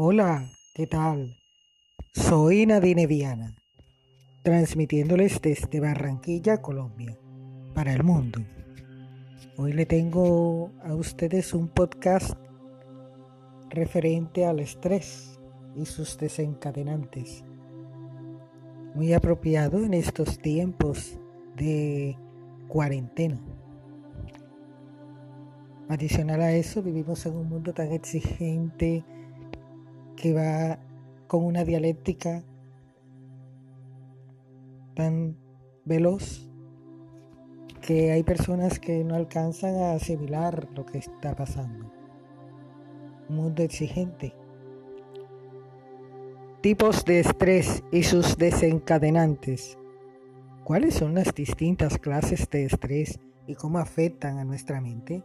Hola, ¿qué tal? Soy Nadine Viana, transmitiéndoles desde Barranquilla, Colombia, para el mundo. Hoy le tengo a ustedes un podcast referente al estrés y sus desencadenantes. Muy apropiado en estos tiempos de cuarentena. Adicional a eso, vivimos en un mundo tan exigente que va con una dialéctica tan veloz que hay personas que no alcanzan a asimilar lo que está pasando. Un mundo exigente. Tipos de estrés y sus desencadenantes. ¿Cuáles son las distintas clases de estrés y cómo afectan a nuestra mente?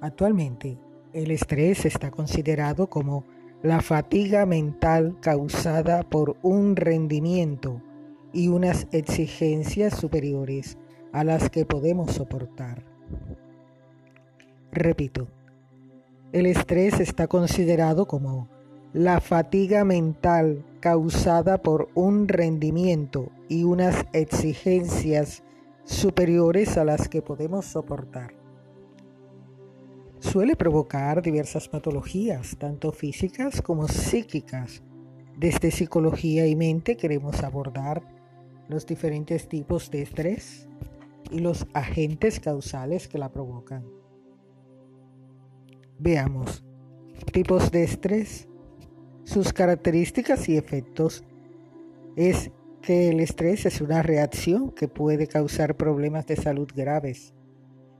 Actualmente, el estrés está considerado como la fatiga mental causada por un rendimiento y unas exigencias superiores a las que podemos soportar. Repito, el estrés está considerado como la fatiga mental causada por un rendimiento y unas exigencias superiores a las que podemos soportar suele provocar diversas patologías, tanto físicas como psíquicas. Desde psicología y mente queremos abordar los diferentes tipos de estrés y los agentes causales que la provocan. Veamos. Tipos de estrés. Sus características y efectos es que el estrés es una reacción que puede causar problemas de salud graves.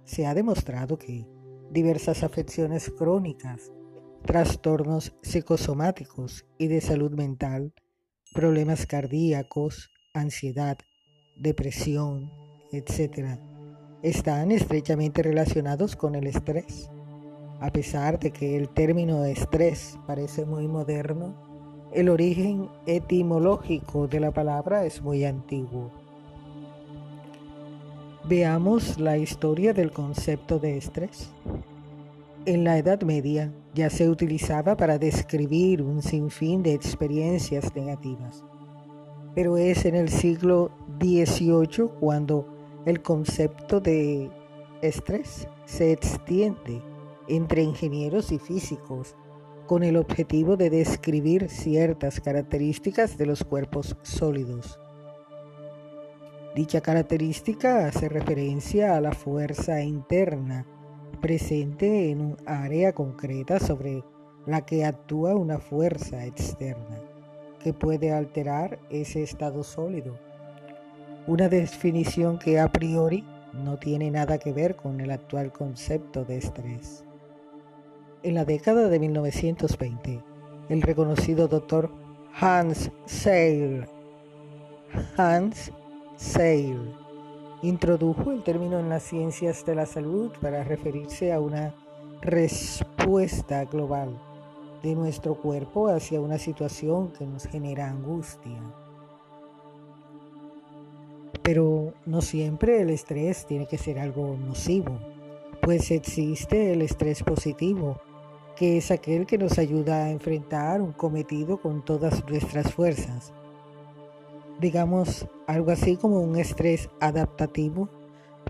Se ha demostrado que diversas afecciones crónicas, trastornos psicosomáticos y de salud mental, problemas cardíacos, ansiedad, depresión, etc., están estrechamente relacionados con el estrés. A pesar de que el término estrés parece muy moderno, el origen etimológico de la palabra es muy antiguo. Veamos la historia del concepto de estrés. En la Edad Media ya se utilizaba para describir un sinfín de experiencias negativas, pero es en el siglo XVIII cuando el concepto de estrés se extiende entre ingenieros y físicos con el objetivo de describir ciertas características de los cuerpos sólidos. Dicha característica hace referencia a la fuerza interna presente en un área concreta sobre la que actúa una fuerza externa que puede alterar ese estado sólido. Una definición que a priori no tiene nada que ver con el actual concepto de estrés. En la década de 1920, el reconocido doctor Hans Seil Hans Seil introdujo el término en las ciencias de la salud para referirse a una respuesta global de nuestro cuerpo hacia una situación que nos genera angustia. Pero no siempre el estrés tiene que ser algo nocivo, pues existe el estrés positivo, que es aquel que nos ayuda a enfrentar un cometido con todas nuestras fuerzas digamos, algo así como un estrés adaptativo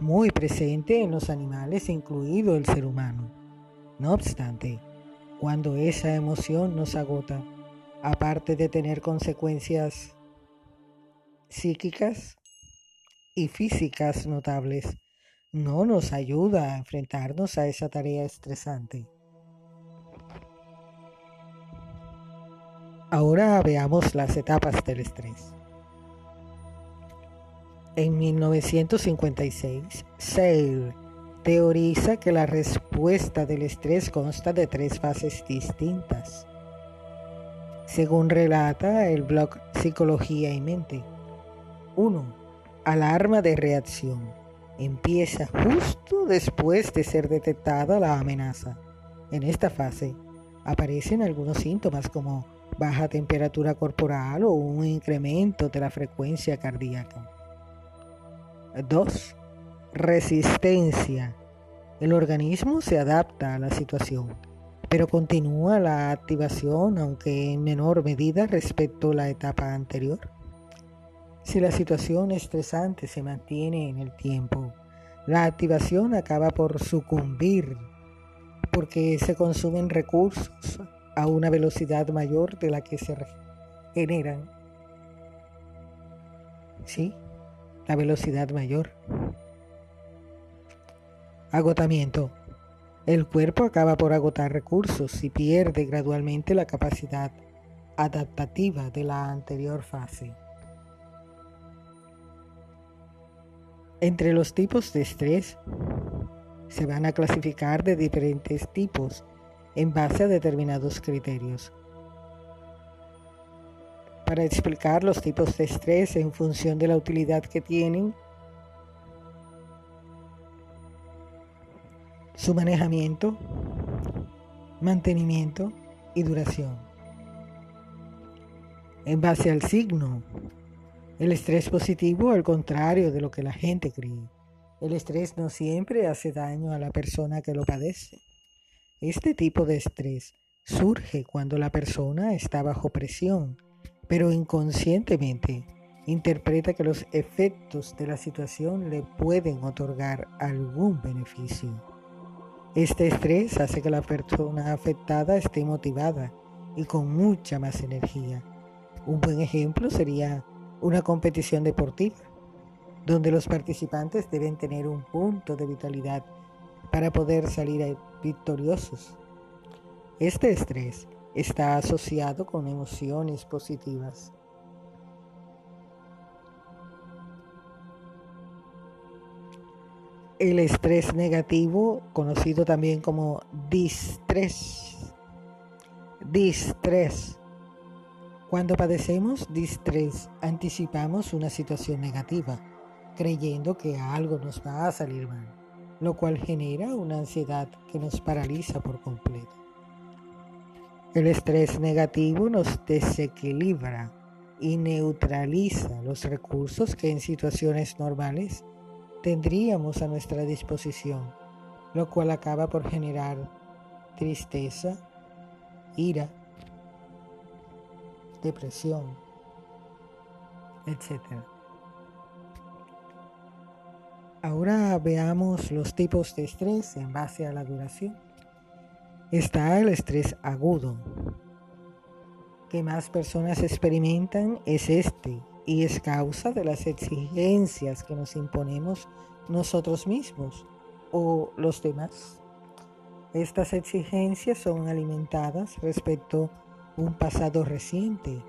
muy presente en los animales, incluido el ser humano. No obstante, cuando esa emoción nos agota, aparte de tener consecuencias psíquicas y físicas notables, no nos ayuda a enfrentarnos a esa tarea estresante. Ahora veamos las etapas del estrés. En 1956, Seil teoriza que la respuesta del estrés consta de tres fases distintas. Según relata el blog Psicología y Mente. 1. Alarma de reacción. Empieza justo después de ser detectada la amenaza. En esta fase aparecen algunos síntomas como baja temperatura corporal o un incremento de la frecuencia cardíaca. 2. Resistencia. El organismo se adapta a la situación, pero continúa la activación, aunque en menor medida respecto a la etapa anterior. Si la situación estresante se mantiene en el tiempo, la activación acaba por sucumbir porque se consumen recursos a una velocidad mayor de la que se generan. Sí, la velocidad mayor. Agotamiento. El cuerpo acaba por agotar recursos y pierde gradualmente la capacidad adaptativa de la anterior fase. Entre los tipos de estrés se van a clasificar de diferentes tipos en base a determinados criterios. Para explicar los tipos de estrés en función de la utilidad que tienen, su manejamiento, mantenimiento y duración. En base al signo, el estrés positivo, al contrario de lo que la gente cree. El estrés no siempre hace daño a la persona que lo padece. Este tipo de estrés surge cuando la persona está bajo presión, pero inconscientemente interpreta que los efectos de la situación le pueden otorgar algún beneficio. Este estrés hace que la persona afectada esté motivada y con mucha más energía. Un buen ejemplo sería una competición deportiva, donde los participantes deben tener un punto de vitalidad para poder salir victoriosos. Este estrés está asociado con emociones positivas. El estrés negativo, conocido también como distrés. Distrés. Cuando padecemos distrés, anticipamos una situación negativa, creyendo que algo nos va a salir mal lo cual genera una ansiedad que nos paraliza por completo. El estrés negativo nos desequilibra y neutraliza los recursos que en situaciones normales tendríamos a nuestra disposición, lo cual acaba por generar tristeza, ira, depresión, etc. Ahora veamos los tipos de estrés en base a la duración. Está el estrés agudo. Que más personas experimentan es este y es causa de las exigencias que nos imponemos nosotros mismos o los demás. Estas exigencias son alimentadas respecto a un pasado reciente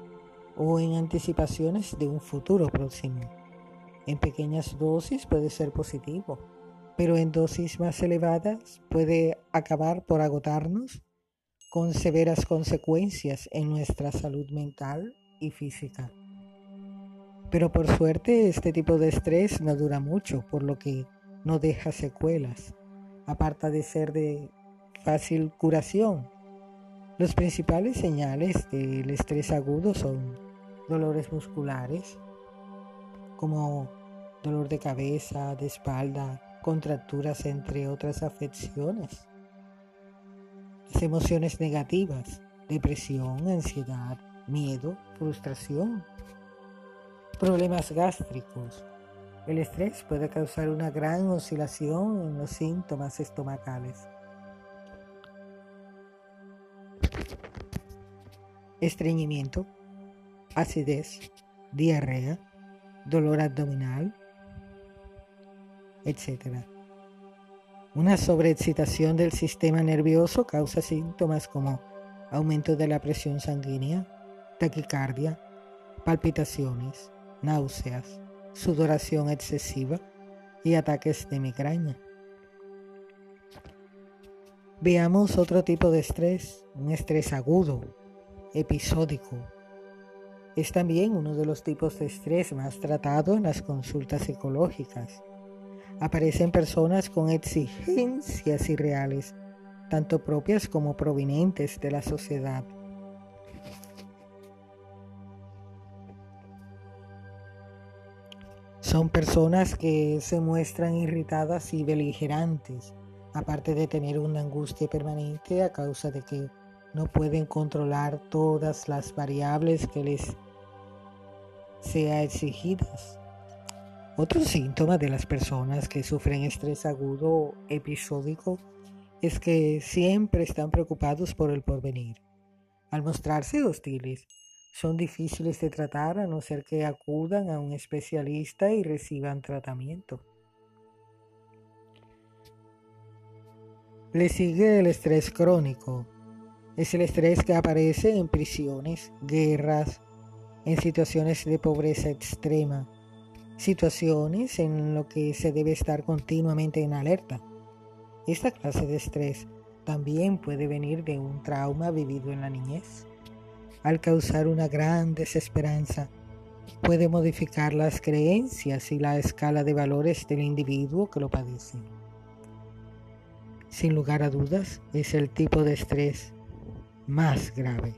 o en anticipaciones de un futuro próximo. En pequeñas dosis puede ser positivo, pero en dosis más elevadas puede acabar por agotarnos con severas consecuencias en nuestra salud mental y física. Pero por suerte este tipo de estrés no dura mucho, por lo que no deja secuelas, aparte de ser de fácil curación. Los principales señales del estrés agudo son dolores musculares, como dolor de cabeza, de espalda, contracturas, entre otras afecciones. Las emociones negativas, depresión, ansiedad, miedo, frustración, problemas gástricos. El estrés puede causar una gran oscilación en los síntomas estomacales. Estreñimiento, acidez, diarrea, dolor abdominal, etc. Una sobreexcitación del sistema nervioso causa síntomas como aumento de la presión sanguínea, taquicardia, palpitaciones, náuseas, sudoración excesiva y ataques de migraña. Veamos otro tipo de estrés, un estrés agudo, episódico, es también uno de los tipos de estrés más tratado en las consultas psicológicas. Aparecen personas con exigencias irreales, tanto propias como provenientes de la sociedad. Son personas que se muestran irritadas y beligerantes, aparte de tener una angustia permanente a causa de que no pueden controlar todas las variables que les sea exigidas. Otro síntoma de las personas que sufren estrés agudo episódico es que siempre están preocupados por el porvenir. Al mostrarse hostiles, son difíciles de tratar a no ser que acudan a un especialista y reciban tratamiento. Le sigue el estrés crónico. Es el estrés que aparece en prisiones, guerras, en situaciones de pobreza extrema, situaciones en lo que se debe estar continuamente en alerta. Esta clase de estrés también puede venir de un trauma vivido en la niñez. Al causar una gran desesperanza, puede modificar las creencias y la escala de valores del individuo que lo padece. Sin lugar a dudas, es el tipo de estrés más grave,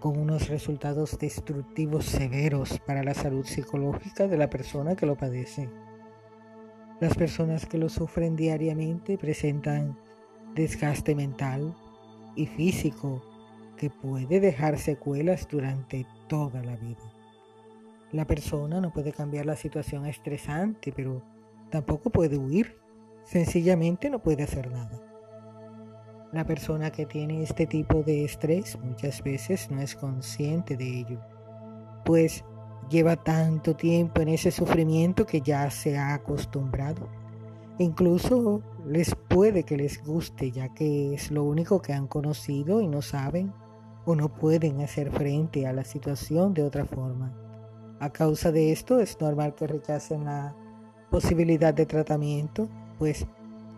con unos resultados destructivos severos para la salud psicológica de la persona que lo padece. Las personas que lo sufren diariamente presentan desgaste mental y físico que puede dejar secuelas durante toda la vida. La persona no puede cambiar la situación estresante, pero tampoco puede huir sencillamente no puede hacer nada. La persona que tiene este tipo de estrés muchas veces no es consciente de ello, pues lleva tanto tiempo en ese sufrimiento que ya se ha acostumbrado. Incluso les puede que les guste, ya que es lo único que han conocido y no saben o no pueden hacer frente a la situación de otra forma. A causa de esto es normal que rechacen la posibilidad de tratamiento pues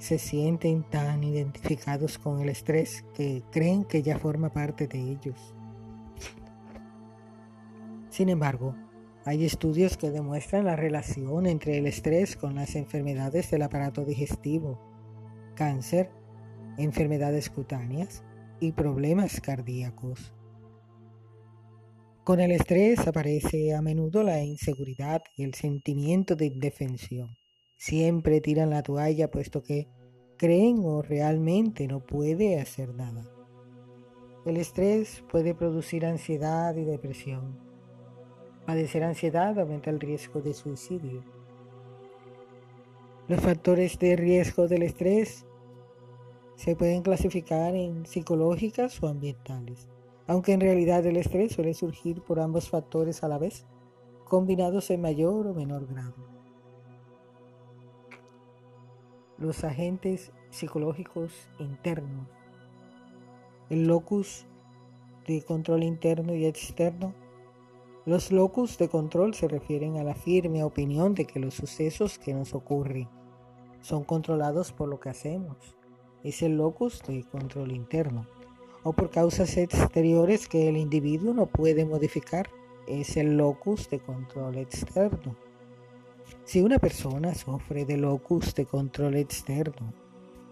se sienten tan identificados con el estrés que creen que ya forma parte de ellos. Sin embargo, hay estudios que demuestran la relación entre el estrés con las enfermedades del aparato digestivo, cáncer, enfermedades cutáneas y problemas cardíacos. Con el estrés aparece a menudo la inseguridad y el sentimiento de indefensión. Siempre tiran la toalla puesto que creen o realmente no puede hacer nada. El estrés puede producir ansiedad y depresión. Padecer ansiedad aumenta el riesgo de suicidio. Los factores de riesgo del estrés se pueden clasificar en psicológicas o ambientales, aunque en realidad el estrés suele surgir por ambos factores a la vez, combinados en mayor o menor grado. Los agentes psicológicos internos, el locus de control interno y externo. Los locus de control se refieren a la firme opinión de que los sucesos que nos ocurren son controlados por lo que hacemos. Es el locus de control interno. O por causas exteriores que el individuo no puede modificar. Es el locus de control externo. Si una persona sufre de locus de control externo,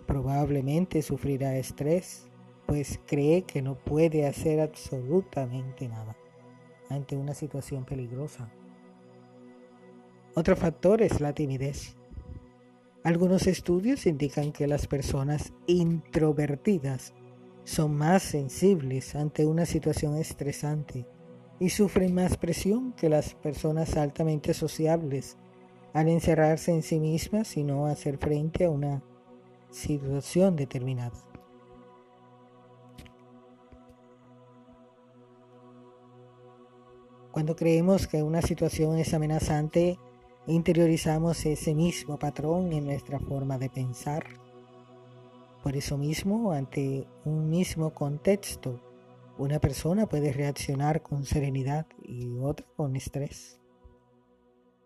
probablemente sufrirá estrés, pues cree que no puede hacer absolutamente nada ante una situación peligrosa. Otro factor es la timidez. Algunos estudios indican que las personas introvertidas son más sensibles ante una situación estresante y sufren más presión que las personas altamente sociables al encerrarse en sí mismas y no hacer frente a una situación determinada. Cuando creemos que una situación es amenazante, interiorizamos ese mismo patrón en nuestra forma de pensar. Por eso mismo, ante un mismo contexto, una persona puede reaccionar con serenidad y otra con estrés.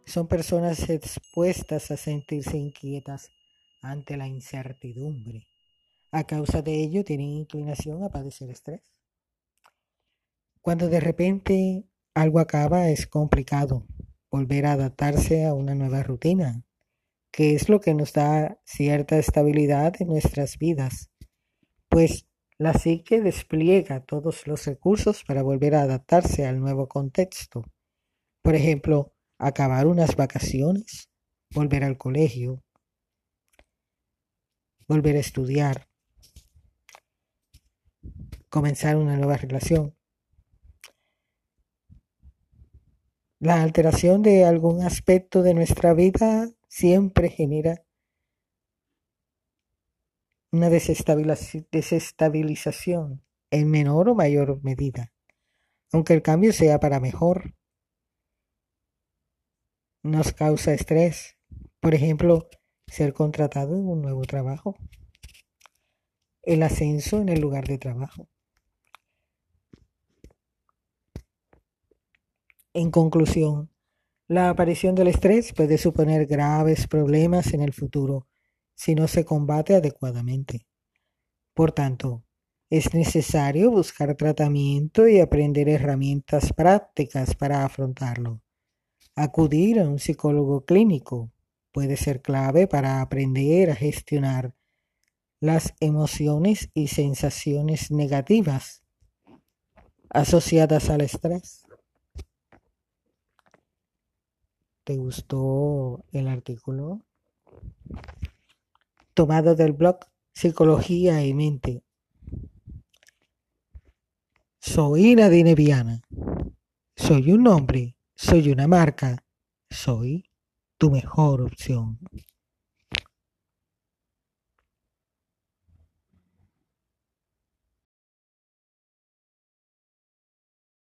Son personas expuestas a sentirse inquietas ante la incertidumbre. A causa de ello tienen inclinación a padecer estrés. Cuando de repente algo acaba es complicado volver a adaptarse a una nueva rutina, que es lo que nos da cierta estabilidad en nuestras vidas, pues la psique despliega todos los recursos para volver a adaptarse al nuevo contexto. Por ejemplo, acabar unas vacaciones, volver al colegio, volver a estudiar, comenzar una nueva relación. La alteración de algún aspecto de nuestra vida siempre genera una desestabilización en menor o mayor medida, aunque el cambio sea para mejor. Nos causa estrés, por ejemplo, ser contratado en un nuevo trabajo, el ascenso en el lugar de trabajo. En conclusión, la aparición del estrés puede suponer graves problemas en el futuro si no se combate adecuadamente. Por tanto, es necesario buscar tratamiento y aprender herramientas prácticas para afrontarlo. Acudir a un psicólogo clínico puede ser clave para aprender a gestionar las emociones y sensaciones negativas asociadas al estrés. ¿Te gustó el artículo? Tomado del blog Psicología y Mente. Soy Nadine Viana. Soy un hombre, soy una marca, soy tu mejor opción.